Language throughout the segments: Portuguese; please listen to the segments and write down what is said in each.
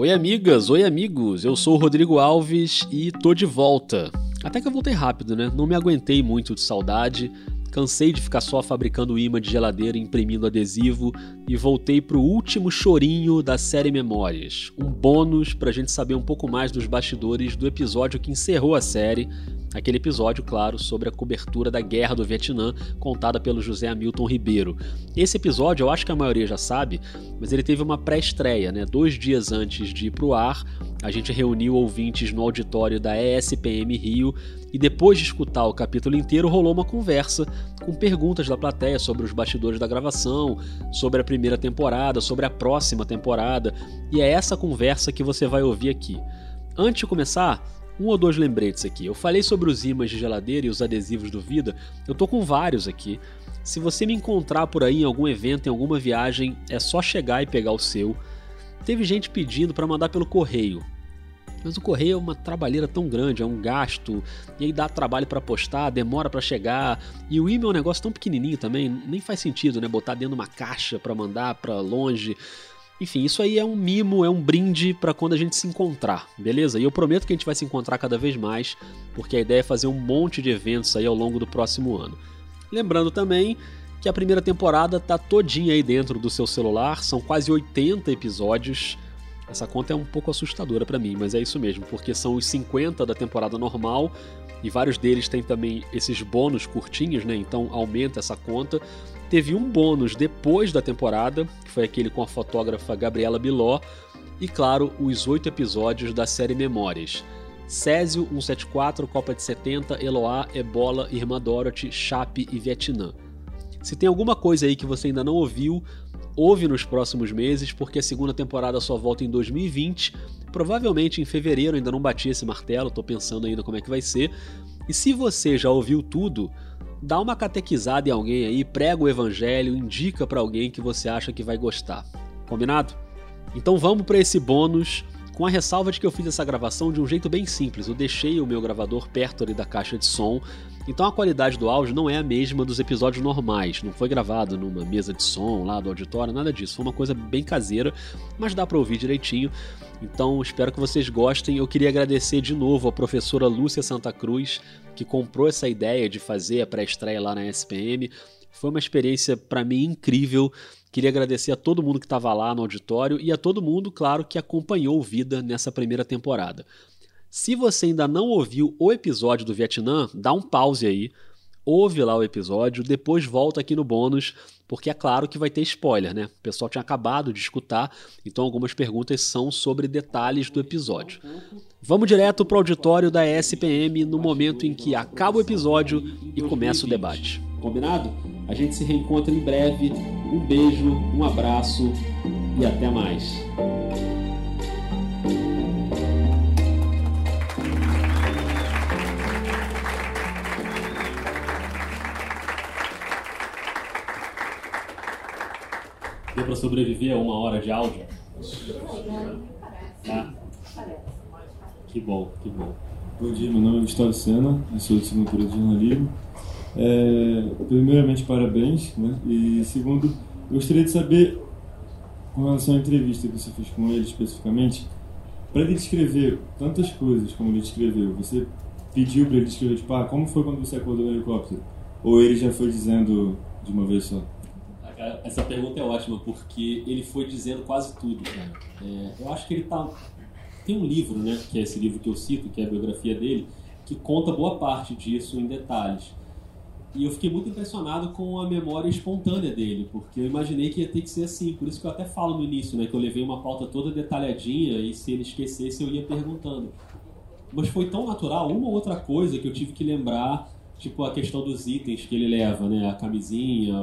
Oi, amigas, oi, amigos. Eu sou o Rodrigo Alves e tô de volta. Até que eu voltei rápido, né? Não me aguentei muito de saudade. Cansei de ficar só fabricando imã de geladeira e imprimindo adesivo e voltei pro último chorinho da série Memórias. Um bônus pra gente saber um pouco mais dos bastidores do episódio que encerrou a série, Aquele episódio, claro, sobre a cobertura da Guerra do Vietnã, contada pelo José Hamilton Ribeiro. Esse episódio, eu acho que a maioria já sabe, mas ele teve uma pré-estreia, né? Dois dias antes de ir pro ar, a gente reuniu ouvintes no auditório da ESPM Rio e depois de escutar o capítulo inteiro, rolou uma conversa com perguntas da plateia sobre os bastidores da gravação, sobre a primeira temporada, sobre a próxima temporada, e é essa conversa que você vai ouvir aqui. Antes de começar, um ou dois lembretes aqui. Eu falei sobre os ímãs de geladeira e os adesivos do Vida, eu tô com vários aqui. Se você me encontrar por aí em algum evento, em alguma viagem, é só chegar e pegar o seu. Teve gente pedindo para mandar pelo correio. Mas o correio é uma trabalheira tão grande, é um gasto, e aí dá trabalho para postar, demora para chegar, e o e-mail é um negócio tão pequenininho também, nem faz sentido, né, botar dentro de uma caixa para mandar para longe. Enfim, isso aí é um mimo, é um brinde para quando a gente se encontrar, beleza? E eu prometo que a gente vai se encontrar cada vez mais, porque a ideia é fazer um monte de eventos aí ao longo do próximo ano. Lembrando também que a primeira temporada tá todinha aí dentro do seu celular, são quase 80 episódios. Essa conta é um pouco assustadora para mim, mas é isso mesmo, porque são os 50 da temporada normal e vários deles têm também esses bônus curtinhos, né? Então aumenta essa conta. Teve um bônus depois da temporada, que foi aquele com a fotógrafa Gabriela Biló, e claro, os oito episódios da série Memórias. Césio 174, Copa de 70, Eloá, Ebola, Irmã Dorothy, Chape e Vietnã. Se tem alguma coisa aí que você ainda não ouviu, ouve nos próximos meses, porque a segunda temporada só volta em 2020. Provavelmente em fevereiro ainda não bati esse martelo, tô pensando ainda como é que vai ser. E se você já ouviu tudo, dá uma catequizada em alguém aí, prega o evangelho, indica para alguém que você acha que vai gostar. Combinado? Então vamos para esse bônus, com a ressalva de que eu fiz essa gravação de um jeito bem simples. Eu deixei o meu gravador perto ali da caixa de som, então a qualidade do áudio não é a mesma dos episódios normais. Não foi gravado numa mesa de som lá do auditório, nada disso. Foi uma coisa bem caseira, mas dá para ouvir direitinho. Então espero que vocês gostem. Eu queria agradecer de novo a professora Lúcia Santa Cruz, que comprou essa ideia de fazer a pré-estreia lá na SPM. Foi uma experiência para mim incrível. Queria agradecer a todo mundo que estava lá no auditório e a todo mundo, claro, que acompanhou Vida nessa primeira temporada. Se você ainda não ouviu o episódio do Vietnã, dá um pause aí, ouve lá o episódio, depois volta aqui no bônus, porque é claro que vai ter spoiler, né? O pessoal tinha acabado de escutar, então algumas perguntas são sobre detalhes do episódio. Vamos direto para o auditório da SPM no momento em que acaba o episódio e começa o debate. Combinado? A gente se reencontra em breve. Um beijo, um abraço e até mais. Deu para sobreviver a uma hora de áudio? Tá? Que bom, que bom. Bom dia, meu nome é Gustavo Sena, eu sou de Segunda de Jornalismo. É, primeiramente, parabéns. Né? E segundo, gostaria de saber, com relação à entrevista que você fez com ele especificamente, para ele descrever tantas coisas como ele descreveu, você pediu para ele descrever, tipo, ah, como foi quando você acordou no helicóptero? Ou ele já foi dizendo de uma vez só? Essa pergunta é ótima, porque ele foi dizendo quase tudo, cara. É, eu acho que ele tá. Tem um livro, né, que é esse livro que eu cito, que é a biografia dele, que conta boa parte disso em detalhes. E eu fiquei muito impressionado com a memória espontânea dele, porque eu imaginei que ia ter que ser assim. Por isso que eu até falo no início, né, que eu levei uma pauta toda detalhadinha e se ele esquecesse eu ia perguntando. Mas foi tão natural, uma ou outra coisa que eu tive que lembrar tipo a questão dos itens que ele leva, né? A camisinha,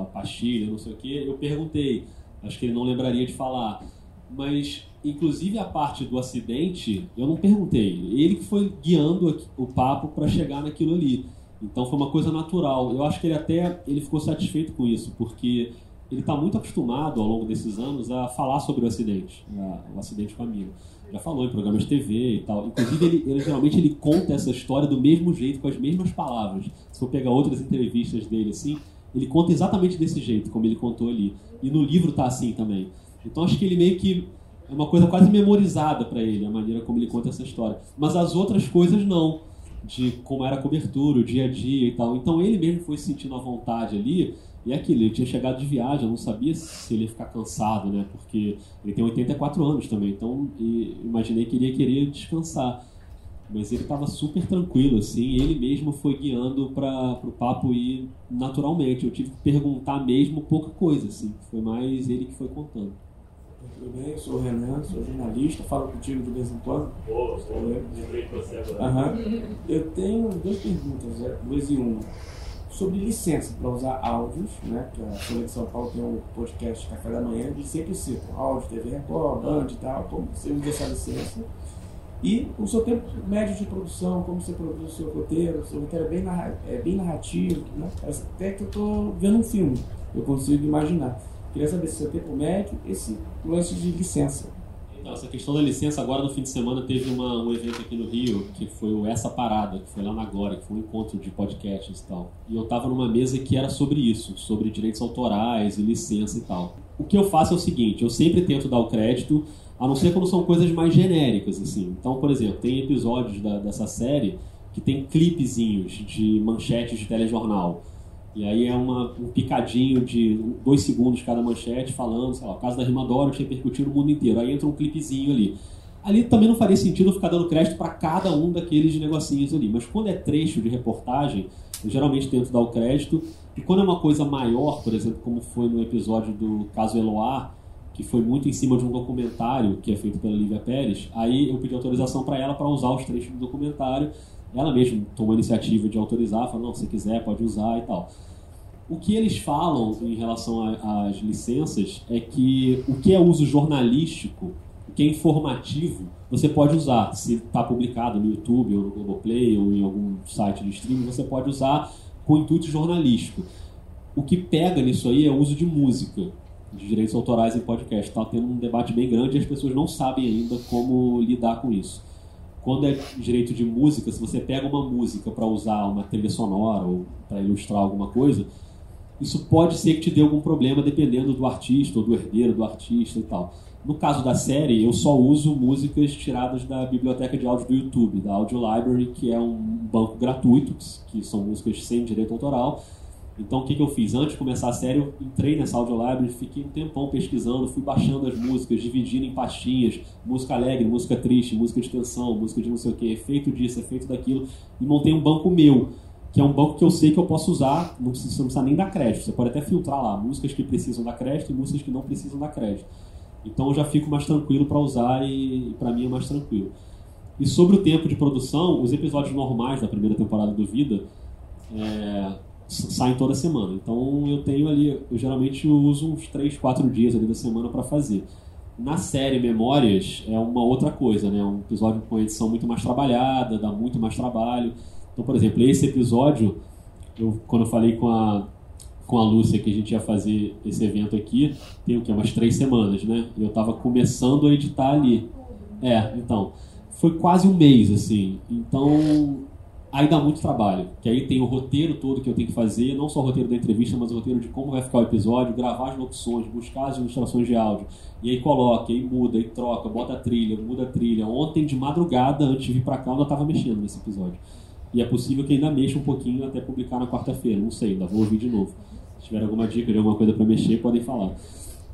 a pastilha, não sei o que. Eu perguntei, acho que ele não lembraria de falar. Mas, inclusive a parte do acidente, eu não perguntei. Ele que foi guiando o papo para chegar naquilo ali. Então foi uma coisa natural. Eu acho que ele até ele ficou satisfeito com isso, porque ele está muito acostumado ao longo desses anos a falar sobre o acidente, o acidente com a já falou em programas de TV e tal. Inclusive, ele, ele, geralmente ele conta essa história do mesmo jeito, com as mesmas palavras. Se for pegar outras entrevistas dele, assim, ele conta exatamente desse jeito, como ele contou ali. E no livro tá assim também. Então, acho que ele meio que é uma coisa quase memorizada para ele, a maneira como ele conta essa história. Mas as outras coisas não, de como era a cobertura, o dia a dia e tal. Então ele mesmo foi sentindo a vontade ali. E é aquilo, ele tinha chegado de viagem, eu não sabia se ele ia ficar cansado, né? Porque ele tem 84 anos também, então imaginei que ele ia querer descansar. Mas ele estava super tranquilo, assim, ele mesmo foi guiando para o papo ir naturalmente. Eu tive que perguntar mesmo pouca coisa, assim, foi mais ele que foi contando. Tudo bem? Eu sou o Renan, sou jornalista, falo contigo de vez em quando. Boa, lembrei de você agora. Uhum. Eu tenho duas perguntas, né? duas e uma. Sobre licença para usar áudios, né? Que a Folha de São Paulo tem um podcast Café da Manhã, eles sempre citam áudio, TV Record, Band e tal, como você usa essa licença. E o seu tempo médio de produção, como você produz o seu roteiro, o seu roteiro é bem, narra é bem narrativo, né? Parece até que eu estou vendo um filme, eu consigo imaginar. Queria saber se seu tempo médio, esse lance de licença. Essa questão da licença, agora no fim de semana teve uma, um evento aqui no Rio, que foi o Essa Parada, que foi lá na Glória, que foi um encontro de podcasts e tal. E eu tava numa mesa que era sobre isso, sobre direitos autorais e licença e tal. O que eu faço é o seguinte, eu sempre tento dar o crédito, a não ser quando são coisas mais genéricas, assim. Então, por exemplo, tem episódios da, dessa série que tem clipezinhos de manchetes de telejornal. E aí é uma, um picadinho de dois segundos cada manchete falando, sei lá, o caso da Rimadora que repercutiu no mundo inteiro. Aí entra um clipezinho ali. Ali também não faria sentido ficar dando crédito para cada um daqueles negocinhos ali. Mas quando é trecho de reportagem, eu geralmente tento dar o crédito. E quando é uma coisa maior, por exemplo, como foi no episódio do caso Eloá, que foi muito em cima de um documentário que é feito pela Lívia Pérez, aí eu pedi autorização para ela para usar os trechos do documentário ela mesma tomou a iniciativa de autorizar, falou, não, se quiser pode usar e tal. O que eles falam em relação às licenças é que o que é uso jornalístico, o que é informativo, você pode usar. Se está publicado no YouTube ou no Globoplay ou em algum site de streaming, você pode usar com intuito jornalístico. O que pega nisso aí é o uso de música, de direitos autorais em podcast. Está tendo um debate bem grande e as pessoas não sabem ainda como lidar com isso quando é direito de música, se você pega uma música para usar uma trilha sonora ou para ilustrar alguma coisa, isso pode ser que te dê algum problema dependendo do artista ou do herdeiro do artista e tal. No caso da série, eu só uso músicas tiradas da biblioteca de áudio do YouTube, da Audio Library, que é um banco gratuito, que são músicas sem direito autoral, então o que, que eu fiz? Antes de começar a série, eu entrei nessa audio library, fiquei um tempão pesquisando, fui baixando as músicas, dividindo em pastinhas, música alegre, música triste, música de tensão, música de não sei o que, efeito disso, efeito daquilo, e montei um banco meu, que é um banco que eu sei que eu posso usar, não precisa, não precisa nem dar crédito, você pode até filtrar lá, músicas que precisam dar crédito e músicas que não precisam dar crédito. Então eu já fico mais tranquilo para usar e, e para mim é mais tranquilo. E sobre o tempo de produção, os episódios normais da primeira temporada do Vida, é, saem toda semana. Então eu tenho ali, eu geralmente uso uns 3, 4 dias ali da semana para fazer. Na série Memórias é uma outra coisa, né? Um episódio com edição muito mais trabalhada, dá muito mais trabalho. Então, por exemplo, esse episódio, eu, quando eu falei com a, com a Lúcia que a gente ia fazer esse evento aqui, tem o que? Umas três semanas, né? Eu estava começando a editar ali. É, então. Foi quase um mês, assim. Então, aí dá muito trabalho. Que aí tem o roteiro todo que eu tenho que fazer, não só o roteiro da entrevista, mas o roteiro de como vai ficar o episódio, gravar as locuções, buscar as ilustrações de áudio. E aí coloca, aí muda, aí troca, bota a trilha, muda a trilha. Ontem, de madrugada, antes de vir pra cá, eu ainda tava mexendo nesse episódio. E é possível que ainda mexa um pouquinho até publicar na quarta-feira. Não sei, ainda vou ouvir de novo. Se tiver alguma dica de alguma coisa para mexer, podem falar.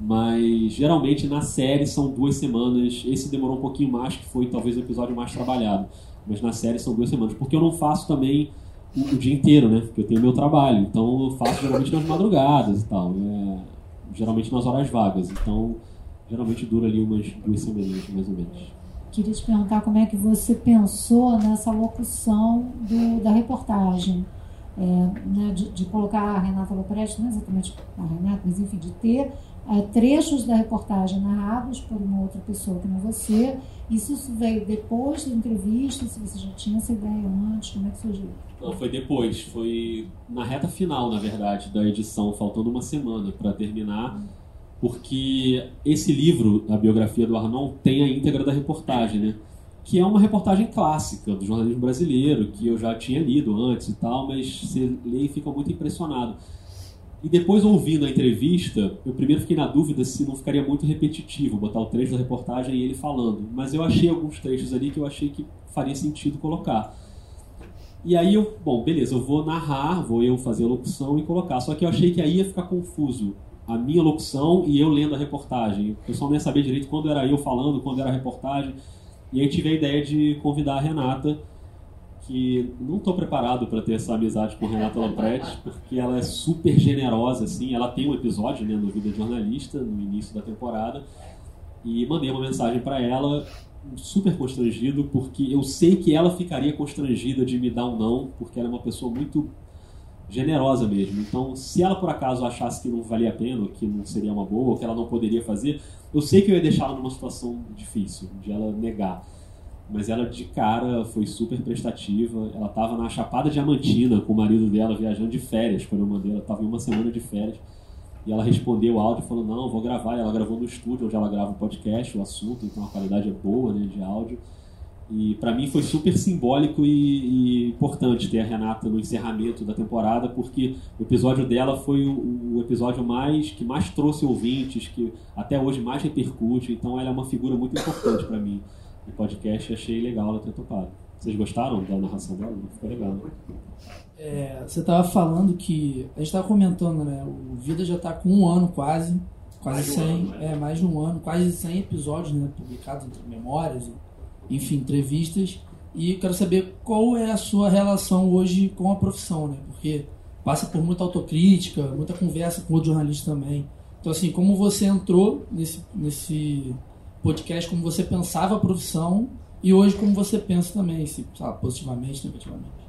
Mas geralmente na série são duas semanas. Esse demorou um pouquinho mais, que foi talvez o episódio mais trabalhado mas na série são duas semanas. Porque eu não faço também o, o dia inteiro, né? Porque eu tenho meu trabalho. Então eu faço geralmente nas madrugadas e tal. Né? Geralmente nas horas vagas. Então geralmente dura ali umas duas semanas, mais ou menos. Queria te perguntar como é que você pensou nessa locução do, da reportagem. É, né, de, de, colocar a Renata Lopresti, não exatamente a Renata, mas enfim, de ter é, trechos da reportagem narrados por uma outra pessoa que não você. Isso veio depois da entrevista? Se você já tinha essa ideia antes? Como é que surgiu? Não, foi depois. Foi na reta final, na verdade, da edição, faltando uma semana para terminar. Porque esse livro, a biografia do Arnon, tem a íntegra da reportagem, né? Que é uma reportagem clássica do jornalismo brasileiro, que eu já tinha lido antes e tal, mas você lê e fica muito impressionado E depois, ouvindo a entrevista, eu primeiro fiquei na dúvida se não ficaria muito repetitivo botar o trecho da reportagem e ele falando. Mas eu achei alguns trechos ali que eu achei que faria sentido colocar. E aí eu, bom, beleza, eu vou narrar, vou eu fazer a locução e colocar. Só que eu achei que aí ia ficar confuso a minha locução e eu lendo a reportagem. O pessoal não ia saber direito quando era eu falando, quando era a reportagem. E aí tive a ideia de convidar a Renata, que não estou preparado para ter essa amizade com Renata Lampretti, porque ela é super generosa, assim. Ela tem um episódio né, no Vida Jornalista, no início da temporada, e mandei uma mensagem para ela super constrangido, porque eu sei que ela ficaria constrangida de me dar um não, porque ela é uma pessoa muito generosa mesmo. Então, se ela por acaso achasse que não valia a pena, que não seria uma boa, que ela não poderia fazer, eu sei que eu ia deixá-la numa situação difícil, de ela negar. Mas ela de cara foi super prestativa. Ela estava na Chapada Diamantina com o marido dela viajando de férias quando eu mandei. Ela estava em uma semana de férias. E ela respondeu o áudio falou: Não, vou gravar. E ela gravou no estúdio onde ela grava o podcast, o assunto, então a qualidade é boa né, de áudio. E para mim foi super simbólico e, e, importante ter a Renata no encerramento da temporada, porque o episódio dela foi o, o, episódio mais que mais trouxe ouvintes, que até hoje mais repercute. Então ela é uma figura muito importante para mim no podcast. Achei legal ela ter topado. Vocês gostaram da narração dela? Ficou legal. Né? É, você estava falando que. A gente estava comentando, né? O Vida já está com um ano quase. Quase mais 100. Um ano, né? É, mais de um ano. Quase 100 episódios, né? Publicados entre memórias, enfim, entrevistas. E quero saber qual é a sua relação hoje com a profissão, né? Porque passa por muita autocrítica, muita conversa com outros jornalistas também. Então, assim, como você entrou nesse, nesse podcast, como você pensava a profissão e hoje como você pensa também, se, sabe, positivamente, negativamente.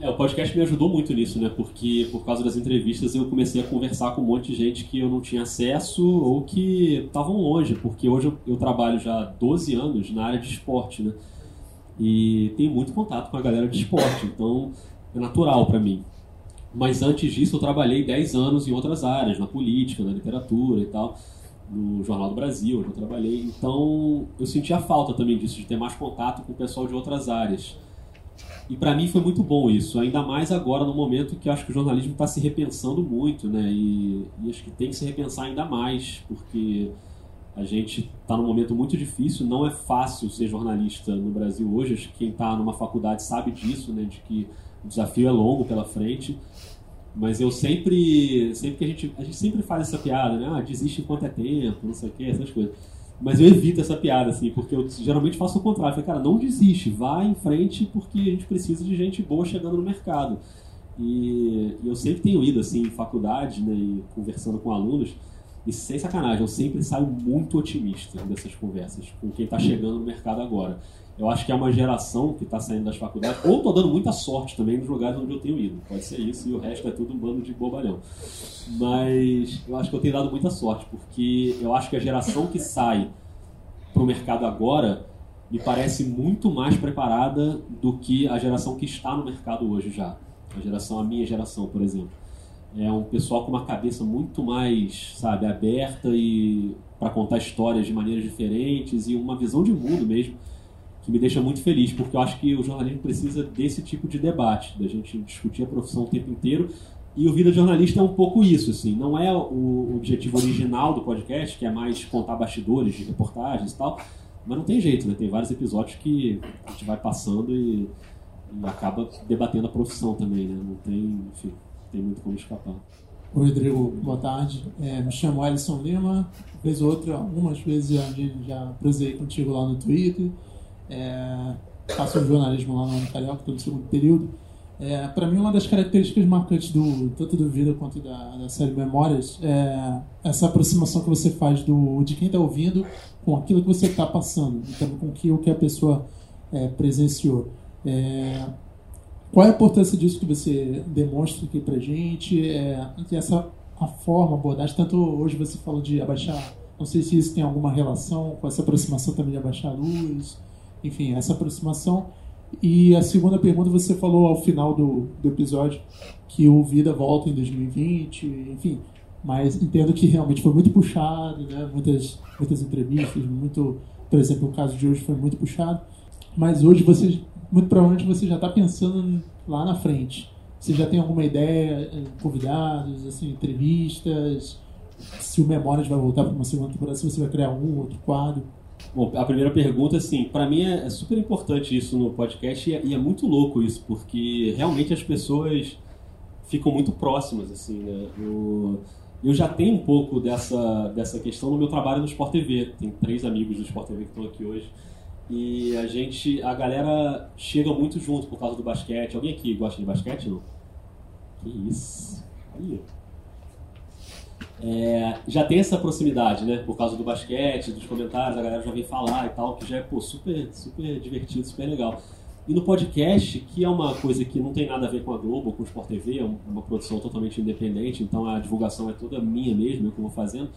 É, o podcast me ajudou muito nisso, né? Porque por causa das entrevistas eu comecei a conversar com um monte de gente que eu não tinha acesso ou que estavam longe, porque hoje eu, eu, trabalho já há 12 anos na área de esporte, né? E tenho muito contato com a galera de esporte, então é natural para mim. Mas antes disso eu trabalhei 10 anos em outras áreas, na política, na literatura e tal, no Jornal do Brasil, onde eu trabalhei. Então eu sentia falta também disso, de ter mais contato com o pessoal de outras áreas. E para mim foi muito bom isso, ainda mais agora no momento que acho que o jornalismo está se repensando muito, né? E, e, acho que tem que se repensar ainda mais, porque a gente está num momento muito difícil, não é fácil ser jornalista no Brasil hoje. Acho que quem está numa faculdade sabe disso, né? De que o desafio é longo pela frente. Mas eu sempre, sempre que a gente, a gente sempre faz essa piada, né? Ah, desiste enquanto é tempo, não sei o que, essas coisas. Mas eu evito essa piada, assim, porque eu geralmente faço o contrário. Falei, cara, não desiste, vá em frente porque a gente precisa de gente boa chegando no mercado. E, e eu sempre tenho ido, assim, em faculdade, né, e conversando com alunos, e sem sacanagem, eu sempre saio muito otimista dessas conversas com quem está chegando no mercado agora. Eu acho que é uma geração que está saindo das faculdades, ou estou dando muita sorte também nos lugares onde eu tenho ido. Pode ser isso, e o resto é tudo um bando de bobalhão. Mas eu acho que eu tenho dado muita sorte, porque eu acho que a geração que sai para o mercado agora me parece muito mais preparada do que a geração que está no mercado hoje já. A geração, a minha geração, por exemplo. É um pessoal com uma cabeça muito mais, sabe, aberta e para contar histórias de maneiras diferentes e uma visão de mundo mesmo que me deixa muito feliz, porque eu acho que o jornalismo precisa desse tipo de debate, da gente discutir a profissão o tempo inteiro. E o Vida Jornalista é um pouco isso, assim. Não é o objetivo original do podcast, que é mais contar bastidores de reportagens e tal, mas não tem jeito, né? Tem vários episódios que a gente vai passando e, e acaba debatendo a profissão também, né? Não tem, enfim, tem muito como escapar. Oi, Rodrigo, boa tarde. É, me chamo Alisson Lima, vez ou outra, algumas vezes já, já prosei contigo lá no Twitter. É, faço jornalismo lá no Carioca, todo segundo período. É, para mim, uma das características marcantes do tanto do Vida quanto da, da série Memórias é essa aproximação que você faz do, de quem está ouvindo com aquilo que você está passando, então com aquilo que a pessoa é, presenciou. É, qual é a importância disso que você demonstra aqui para gente? É, essa a forma, a abordagem, tanto hoje você falou de abaixar, não sei se isso tem alguma relação com essa aproximação também de abaixar a luz, enfim, essa aproximação. E a segunda pergunta, você falou ao final do, do episódio que o Vida volta em 2020, enfim, mas entendo que realmente foi muito puxado, né? muitas, muitas entrevistas, muito, por exemplo, o caso de hoje foi muito puxado, mas hoje você, muito provavelmente você já está pensando lá na frente. Você já tem alguma ideia, eh, convidados, assim, entrevistas? Se o Memórias vai voltar para uma segunda temporada, se você vai criar um outro quadro? Bom, a primeira pergunta, assim, para mim é, é, super importante isso no podcast e é, e é, muito louco isso, porque realmente as pessoas ficam muito próximas, assim, né? Eu, eu já tenho um pouco dessa, dessa questão no meu trabalho no Sport TV. Tem três amigos do Sport TV que estão aqui hoje. E a gente, a galera chega muito junto por causa do basquete. Alguém aqui gosta de basquete, não? Que isso. Aí. É, já tem essa proximidade, né? Por causa do basquete, dos comentários, a galera já vem falar e tal, que já é pô, super, super divertido, super legal. E no podcast, que é uma coisa que não tem nada a ver com a Globo, com o Sport TV, é uma produção totalmente independente, então a divulgação é toda minha mesmo, eu que vou fazendo.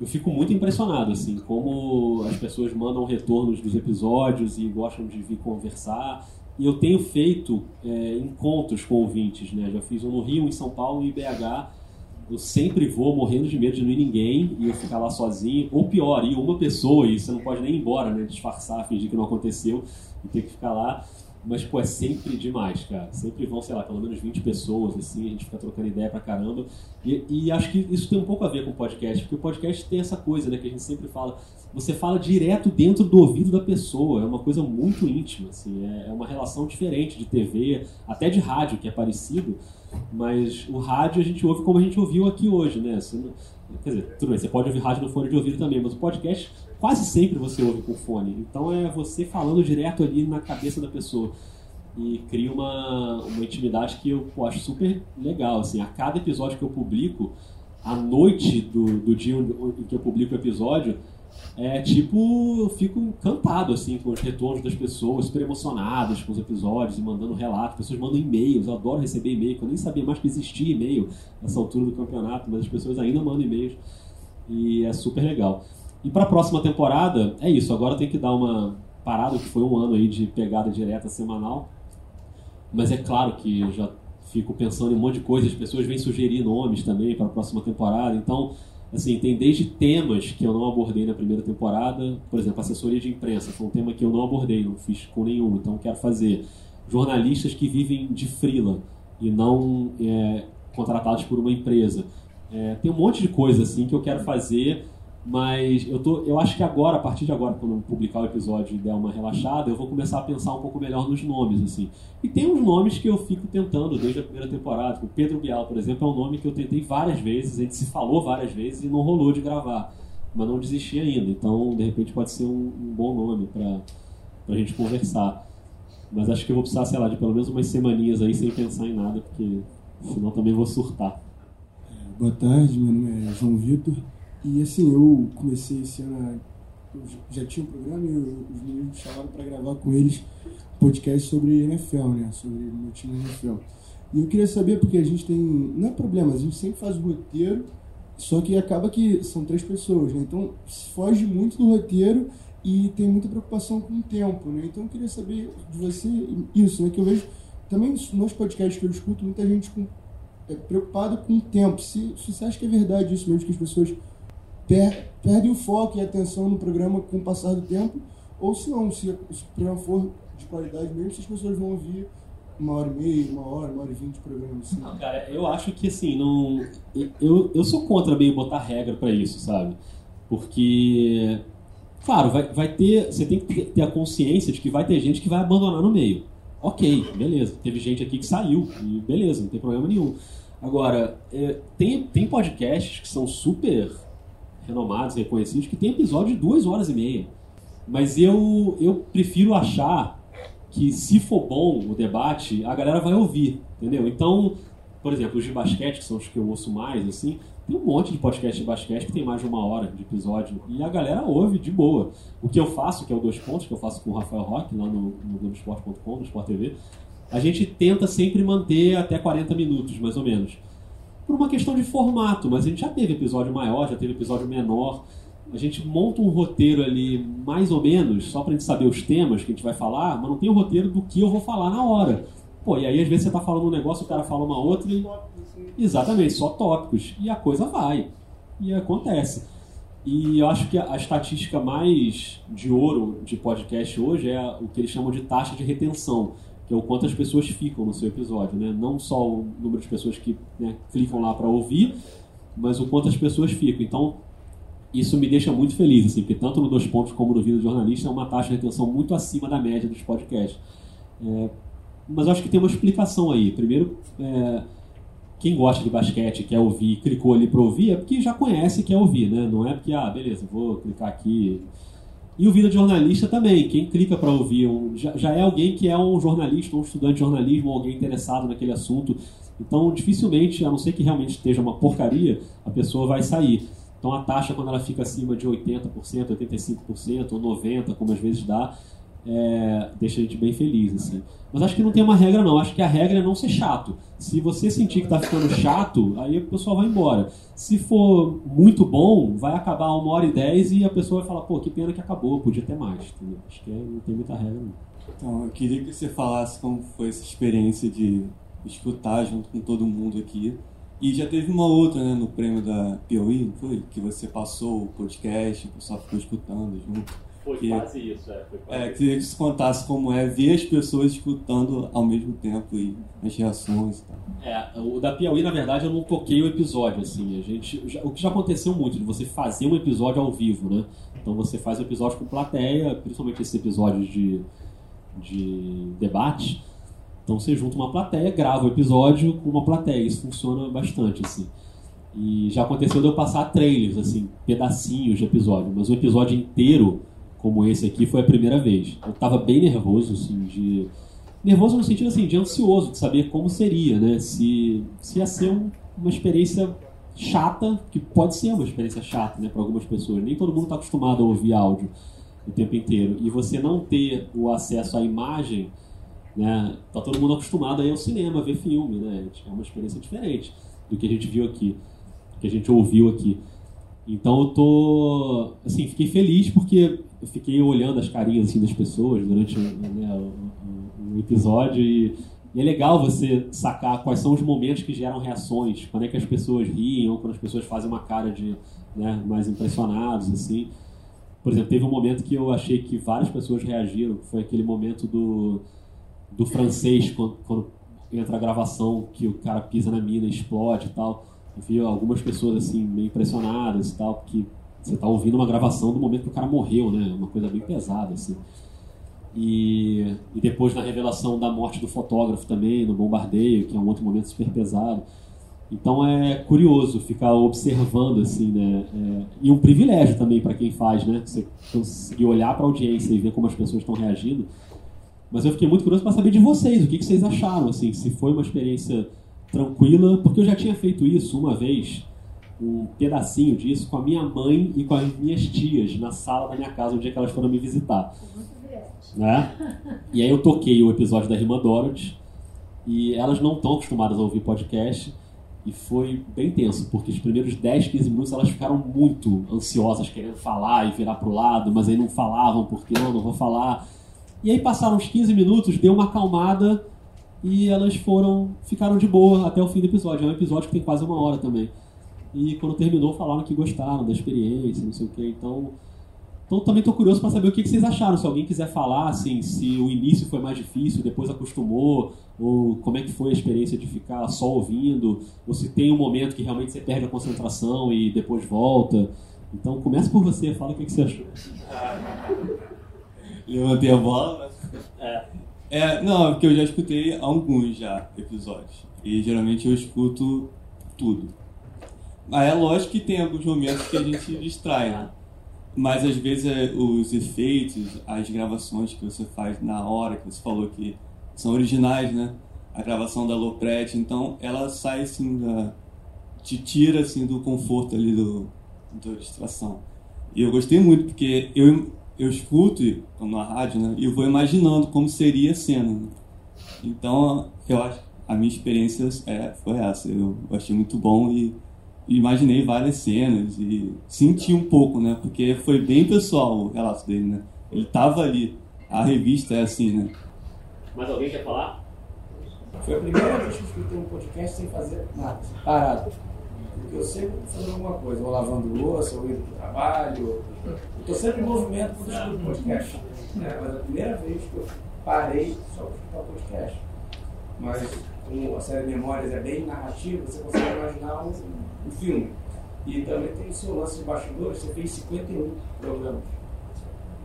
Eu fico muito impressionado, assim, como as pessoas mandam retornos dos episódios e gostam de vir conversar. E eu tenho feito é, encontros com ouvintes, né? Já fiz um no Rio, em São Paulo e BH. Eu sempre vou morrendo de medo de não ir ninguém e eu ficar lá sozinho. Ou pior, ir uma pessoa e você não pode nem ir embora, né? Disfarçar, fingir que não aconteceu e ter que ficar lá. Mas, pô, é sempre demais, cara. Sempre vão, sei lá, pelo menos 20 pessoas, assim, a gente fica trocando ideia pra caramba. E, e, acho que isso tem um pouco a ver com o podcast, porque o podcast tem essa coisa, né, que a gente sempre fala. Você fala direto dentro do ouvido da pessoa, é uma coisa muito íntima, assim, é, é uma relação diferente de TV, até de rádio, que é parecido, mas o rádio a gente ouve como a gente ouviu aqui hoje, né? Quer dizer, tudo bem, você pode ouvir rádio no fone de ouvido também, mas o podcast quase sempre você ouve com fone. Então é você falando direto ali na cabeça da pessoa. E cria uma, uma intimidade que eu pô, acho super legal. Assim, a cada episódio que eu publico, a noite do, do dia em que eu publico o episódio, é tipo, eu fico encantado assim com os retornos das pessoas, super emocionadas com os episódios e mandando relatos. Pessoas mandam e-mails, eu adoro receber e-mail, eu nem sabia mais que existia e-mail nessa altura do campeonato, mas as pessoas ainda mandam e-mails e é super legal. E para a próxima temporada, é isso. Agora tem que dar uma parada, que foi um ano aí de pegada direta semanal. Mas é claro que eu já fico pensando em um monte de coisa. As pessoas vêm sugerir nomes também para a próxima temporada. Então, assim, tem desde temas que eu não abordei na primeira temporada. Por exemplo, assessoria de imprensa. Foi um tema que eu não abordei, não fiz com nenhum. Então, quero fazer jornalistas que vivem de frila e não é, contratados por uma empresa. É, tem um monte de coisa assim que eu quero fazer mas eu, tô, eu acho que agora, a partir de agora, quando eu publicar o episódio e der uma relaxada, eu vou começar a pensar um pouco melhor nos nomes, assim. E tem uns nomes que eu fico tentando desde a primeira temporada. O Pedro Bial, por exemplo, é um nome que eu tentei várias vezes, a gente se falou várias vezes e não rolou de gravar. Mas não desisti ainda. Então, de repente, pode ser um, um bom nome para a gente conversar. Mas acho que eu vou precisar, sei lá, de pelo menos umas semaninhas aí sem pensar em nada, porque senão também vou surtar. Boa tarde, meu nome é João Vitor. E assim, eu comecei esse ano, eu já tinha um programa e os meninos me chamaram para gravar com eles podcast sobre NFL, né? Sobre meu time NFL. E eu queria saber, porque a gente tem. Não é problema, a gente sempre faz o roteiro, só que acaba que são três pessoas, né? Então foge muito do roteiro e tem muita preocupação com o tempo, né? Então eu queria saber de você isso, né? Que eu vejo também nos podcasts que eu escuto, muita gente com, é, preocupada com o tempo. Se, se você acha que é verdade isso mesmo, que as pessoas per, perde o foco e a atenção no programa com o passar do tempo, ou se não, se, se o programa for de qualidade mesmo, as pessoas vão ouvir uma hora e meia, uma hora, uma hora e vinte de programa. Assim. Não, cara, eu acho que assim, não. Eu, eu sou contra meio botar regra para isso, sabe? Porque. Claro, vai, vai ter. Você tem que ter a consciência de que vai ter gente que vai abandonar no meio. Ok, beleza. Teve gente aqui que saiu, e beleza, não tem problema nenhum. Agora, é, tem, tem podcasts que são super renomados, reconhecidos, que tem episódio de duas horas e meia. Mas eu, eu prefiro achar que se for bom o debate, a galera vai ouvir, entendeu? Então, por exemplo, os de basquete, que são os que eu ouço mais, assim, tem um monte de podcast de basquete que tem mais de uma hora de episódio e a galera ouve de boa. O que eu faço, que é o Dois Pontos, que eu faço com o Rafael Roque, lá no, no Globoesporte.com, no Sport TV, a gente tenta sempre manter até 40 minutos, mais ou menos por uma questão de formato, mas a gente já teve episódio maior, já teve episódio menor. A gente monta um roteiro ali, mais ou menos, só pra gente saber os temas que a gente vai falar, mas não tem o roteiro do que eu vou falar na hora. Pô, e aí às vezes você tá falando um negócio, o cara fala uma outra e. Exatamente, só tópicos. E a coisa vai. E acontece. E eu acho que a, estatística mais de ouro de podcast hoje é o que eles chamam de taxa de retenção. Que é o quanto as pessoas ficam no seu episódio, né? Não só o número de pessoas que né, clicam lá para ouvir, mas o quanto as pessoas ficam. Então, isso me deixa muito feliz, assim, porque tanto no Dois Pontos como no Vida do Jornalista é uma taxa de retenção muito acima da média dos podcasts. É, mas eu acho que tem uma explicação aí. Primeiro, é, quem gosta de basquete, quer ouvir, clicou ali para ouvir, é porque já conhece e quer ouvir, né? Não é porque, ah, beleza, vou clicar aqui. E o Vida de Jornalista também, quem clica para ouvir um, já, já, é alguém que é um jornalista, um estudante de jornalismo, alguém interessado naquele assunto. Então, dificilmente, a não ser que realmente esteja uma porcaria, a pessoa vai sair. Então, a taxa, quando ela fica acima de 80%, 85% ou 90%, como às vezes dá, é, deixa a gente bem feliz. Assim. Mas acho que não tem uma regra, não. Acho que a regra é não ser chato. Se você sentir que está ficando chato, aí o pessoal vai embora. Se for muito bom, vai acabar uma hora e dez e a pessoa vai falar, pô, que pena que acabou, podia ter mais. Entendeu? Acho que é, não tem muita regra, não. Então, eu queria que você falasse como foi essa experiência de escutar junto com todo mundo aqui. E já teve uma outra, né, no prêmio da Piauí, foi? Que você passou o podcast, o pessoal ficou escutando junto. Foi que, quase isso, é. Foi quase é, queria que você contasse como é ver as pessoas escutando ao mesmo tempo e as reações e tal. É, o da Piauí, na verdade, eu não toquei o episódio, assim. A gente, o que já aconteceu muito, de você fazer um episódio ao vivo, né? Então você faz o episódio com plateia, principalmente esses episódios de, de debate. Então você junta uma plateia, grava o episódio com uma plateia. Isso funciona bastante, assim. E já aconteceu de eu passar trailers, assim, pedacinhos de episódio, mas o episódio inteiro como esse aqui foi a primeira vez. Eu estava bem nervoso, assim, de nervoso no sentido assim de ansioso de saber como seria, né? Se, se ia ser um, uma experiência chata, que pode ser uma experiência chata, né, para algumas pessoas. Nem todo mundo está acostumado a ouvir áudio o tempo inteiro. E você não ter o acesso à imagem, né? Tá todo mundo acostumado a ir ao cinema, ver filme, né? É uma experiência diferente do que a gente viu aqui, do que a gente ouviu aqui. Então eu tô, assim, fiquei feliz porque eu fiquei olhando as carinhas assim, das pessoas durante né, o, episódio e, e, é legal você sacar quais são os momentos que geram reações, quando é que as pessoas riem ou quando as pessoas fazem uma cara de né, mais impressionados assim. Por exemplo, teve um momento que eu achei que várias pessoas reagiram, foi aquele momento do, do francês quando, quando entra a gravação que o cara pisa na mina, explode e tal. Eu vi algumas pessoas assim meio impressionadas e tal, porque você está ouvindo uma gravação do momento que o cara morreu, né? Uma coisa bem pesada, assim. E, e depois na revelação da morte do fotógrafo também, no bombardeio, que é um outro momento super pesado. Então é curioso ficar observando, assim, né? É, e um privilégio também para quem faz, né? Você conseguir olhar para a audiência e ver como as pessoas estão reagindo. Mas eu fiquei muito curioso para saber de vocês, o que, que vocês acharam, assim, se foi uma experiência tranquila, porque eu já tinha feito isso uma vez um pedacinho disso com a minha mãe e com as minhas tias na sala da minha casa, no dia que elas foram me visitar. Né? E aí eu toquei o episódio da Rima Dorothy e elas não estão acostumadas a ouvir podcast e foi bem tenso, porque os primeiros 10, 15 minutos elas ficaram muito ansiosas, querendo falar e virar pro lado, mas aí não falavam porque não, não vou falar. E aí passaram uns 15 minutos, deu uma acalmada e elas foram, ficaram de boa até o fim do episódio. É um episódio que tem quase uma hora também. E quando terminou, falaram que gostaram da experiência, não sei o que. Então, então também estou curioso para saber o que, que, vocês acharam. Se alguém quiser falar, assim, se o início foi mais difícil, depois acostumou, ou como é que foi a experiência de ficar só ouvindo, ou se tem um momento que realmente você perde a concentração e depois volta. Então, comece por você, fala o que, que você achou. Levantei a bola, mas... É. é. Não, porque eu já escutei alguns já episódios. E geralmente eu escuto tudo. Mas é lógico que tem alguns momentos que a gente distrai, né? Mas às vezes é, os efeitos, as gravações que você faz na hora, que você falou que são originais, né? A gravação da Loprete, então ela sai assim da. te tira assim do conforto ali do, da distração. E eu gostei muito, porque eu, eu escuto na rádio, né? E eu vou imaginando como seria a cena. Né? Então eu acho a minha experiência é, foi essa. Eu achei muito bom e imaginei várias cenas e senti um pouco, né? Porque foi bem pessoal o relato dele, né? Ele tava ali. A revista é assim, né? Mais alguém quer falar? Foi a primeira vez que eu escutei um podcast sem fazer nada, parado. Porque eu sempre fazendo alguma coisa, ou lavando louça, ou indo para o trabalho. Eu estou sempre em movimento quando eu escuto podcast. É, mas a primeira vez que eu parei só para escutar o podcast. Mas como a série Memórias é bem narrativa, você consegue imaginar um, um filme. E também tem o seu lance de bastidores, você fez 51 programas.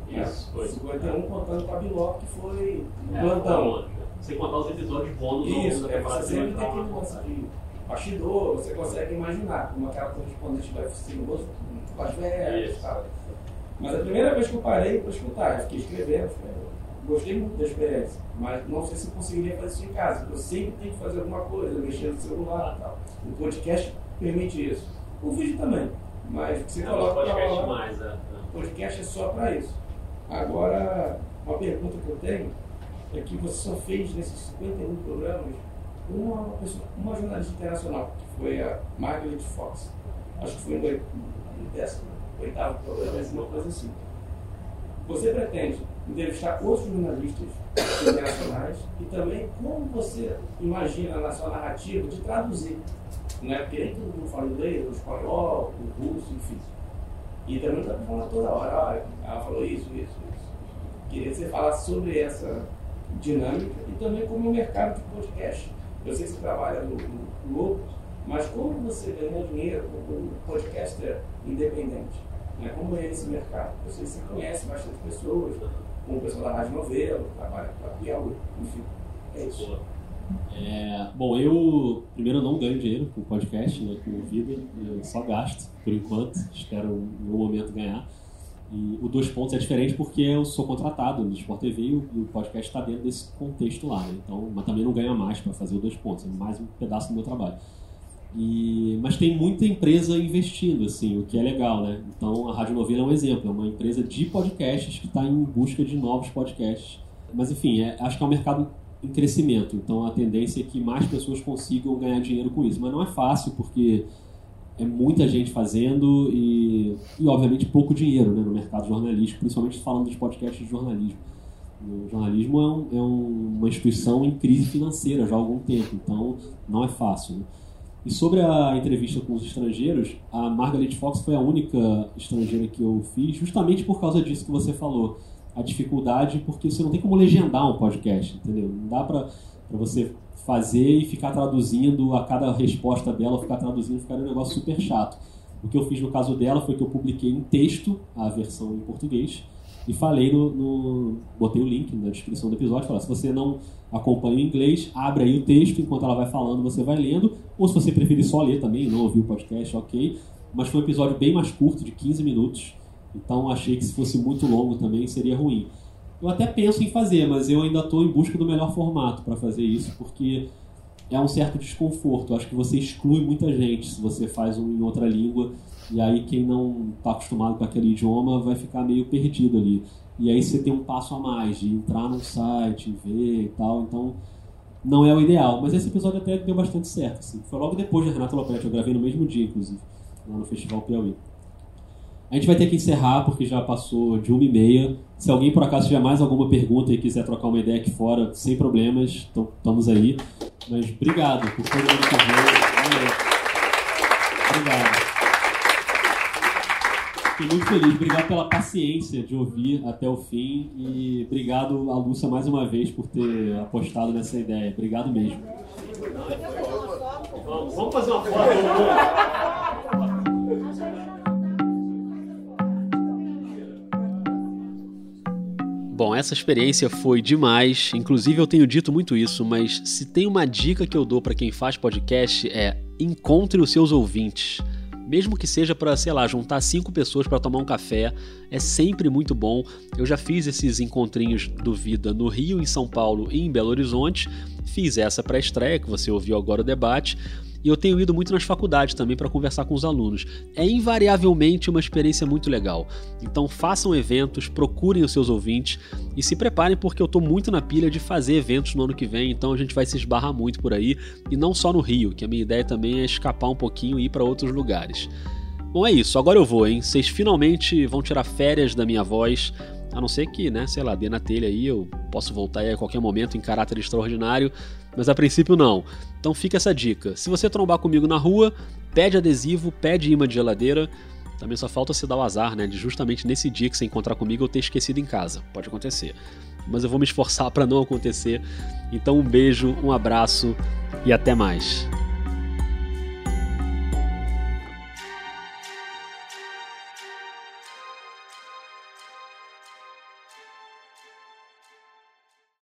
Isso, foi. 51 contando com a Biló, que foi um É, plantão. Sem contar os episódios bônus Isso, da é, você sempre tem aquele lance de bastidor, você consegue imaginar, como aquela correspondente do UFC no Las Vegas Isso. e tal. Mas a primeira vez que eu parei para escutar, eu fiquei escrevendo, gostei muito da experiência, mas não sei se eu conseguiria fazer isso em casa. Eu sempre tenho que fazer alguma coisa, mexer no celular e tal. O podcast permite isso. O vídeo também, mas você É, coloca podcast mais, é. O podcast é só para isso. Agora, uma pergunta que eu tenho é que você só fez nesses 51 programas uma, pessoa, uma jornalista internacional, que foi a Margaret Fox. Acho que foi no 18 programa, alguma coisa assim. Você pretende entrevistar outros jornalistas internacionais e também como você imagina na sua narrativa de traduzir. Né? Porque nem todo mundo fala inglês, o espanhol, o russo, enfim. E também está falando toda hora, olha, ela falou isso, isso, isso. Queria que você falasse sobre essa dinâmica e também como o mercado de podcast. Eu sei que você trabalha no, Globo, mas como você ganha dinheiro como podcaster independente? Né? Como é esse mercado? Eu sei que você conhece bastante pessoas, como o pessoal da Rádio Novela, trabalha para Piauí, enfim. É isso. É, bom, eu primeiro não ganho dinheiro com podcast, né, com vida, eu só gasto por enquanto, espero em algum momento ganhar. E o Dois Pontos é diferente porque eu sou contratado no Sport TV e o, podcast está dentro desse contexto lá, né? então, mas também não ganha mais para fazer o Dois Pontos, é mais um pedaço do meu trabalho. E, mas tem muita empresa investindo, assim, o que é legal, né? Então a Rádio Novela é um exemplo, é uma empresa de podcasts que está em busca de novos podcasts. Mas enfim, é- acho que é um mercado em crescimento, então a tendência é que mais pessoas consigam ganhar dinheiro com isso. Mas não é fácil, porque é muita gente fazendo e, e obviamente pouco dinheiro né, no mercado jornalístico, principalmente falando dos podcasts de jornalismo. O jornalismo é, um- é um- uma instituição em crise financeira já há algum tempo, então não é fácil. né? E sobre a entrevista com os estrangeiros, a Margaret Fox foi a única estrangeira que eu fiz, justamente por causa disso que você falou. A dificuldade, porque você não tem como legendar um podcast, entendeu? Não dá pra você fazer e ficar traduzindo a cada resposta dela, ficar traduzindo, ficar um negócio super chato. O que eu fiz no caso dela foi que eu publiquei em texto a versão em português e falei no, no- botei o link na descrição do episódio, falei, se você não acompanha o inglês, abre aí o texto, enquanto ela vai falando, você vai lendo, ou se você preferir só ler também, não ouvir o podcast, ok. Mas foi um episódio bem mais curto, de 15 minutos, então achei que se fosse muito longo também seria ruim. Eu até penso em fazer, mas eu ainda estou em busca do melhor formato para fazer isso, porque é um certo desconforto. Acho que você exclui muita gente se você faz um em outra língua, e aí quem não está acostumado com aquele idioma vai ficar meio perdido ali. E aí você tem um passo a mais de entrar num site, ver e tal, então não é o ideal. Mas esse episódio até deu bastante certo. Assim. Foi logo depois da Renata Lopetti, eu gravei no mesmo dia, inclusive, lá no Festival Piauí. A gente vai ter que encerrar porque já passou de uma e meia. Se alguém por acaso tiver mais alguma pergunta e quiser trocar uma ideia aqui fora, sem problemas, então estamos aí. Mas obrigado por todo mundo que veio. Obrigado. Fiquei muito feliz. Obrigado pela paciência de ouvir até o fim. E obrigado a Lúcia mais uma vez por ter apostado nessa ideia. Obrigado mesmo. Vamos fazer uma foto. Essa experiência foi demais. Inclusive, eu tenho dito muito isso, mas se tem uma dica que eu dou para quem faz podcast é encontre os seus ouvintes. Mesmo que seja para, sei lá, juntar cinco pessoas para tomar um café, é sempre muito bom. Eu já fiz esses encontrinhos do Vida no Rio, em São Paulo e em Belo Horizonte. Fiz essa pré-estreia, que você ouviu agora o debate. E eu tenho ido muito nas faculdades também para conversar com os alunos. É invariavelmente uma experiência muito legal. Então façam eventos, procurem os seus ouvintes e se preparem porque eu estou muito na pilha de fazer eventos no ano que vem, então a gente vai se esbarrar muito por aí e não só no Rio, que a minha ideia também é escapar um pouquinho e ir para outros lugares. Bom, é isso, agora eu vou, hein? Vocês finalmente vão tirar férias da minha voz. A não ser que, né, sei lá, dê na telha aí, eu posso voltar aí a qualquer momento em caráter extraordinário, mas a princípio não. Então fica essa dica. Se você trombar comigo na rua, pede adesivo, pede imã de geladeira. Também só falta se dar o azar, né, de justamente nesse dia que você encontrar comigo eu ter esquecido em casa. Pode acontecer. mas eu vou me esforçar para não acontecer. Então um beijo, um abraço e até mais.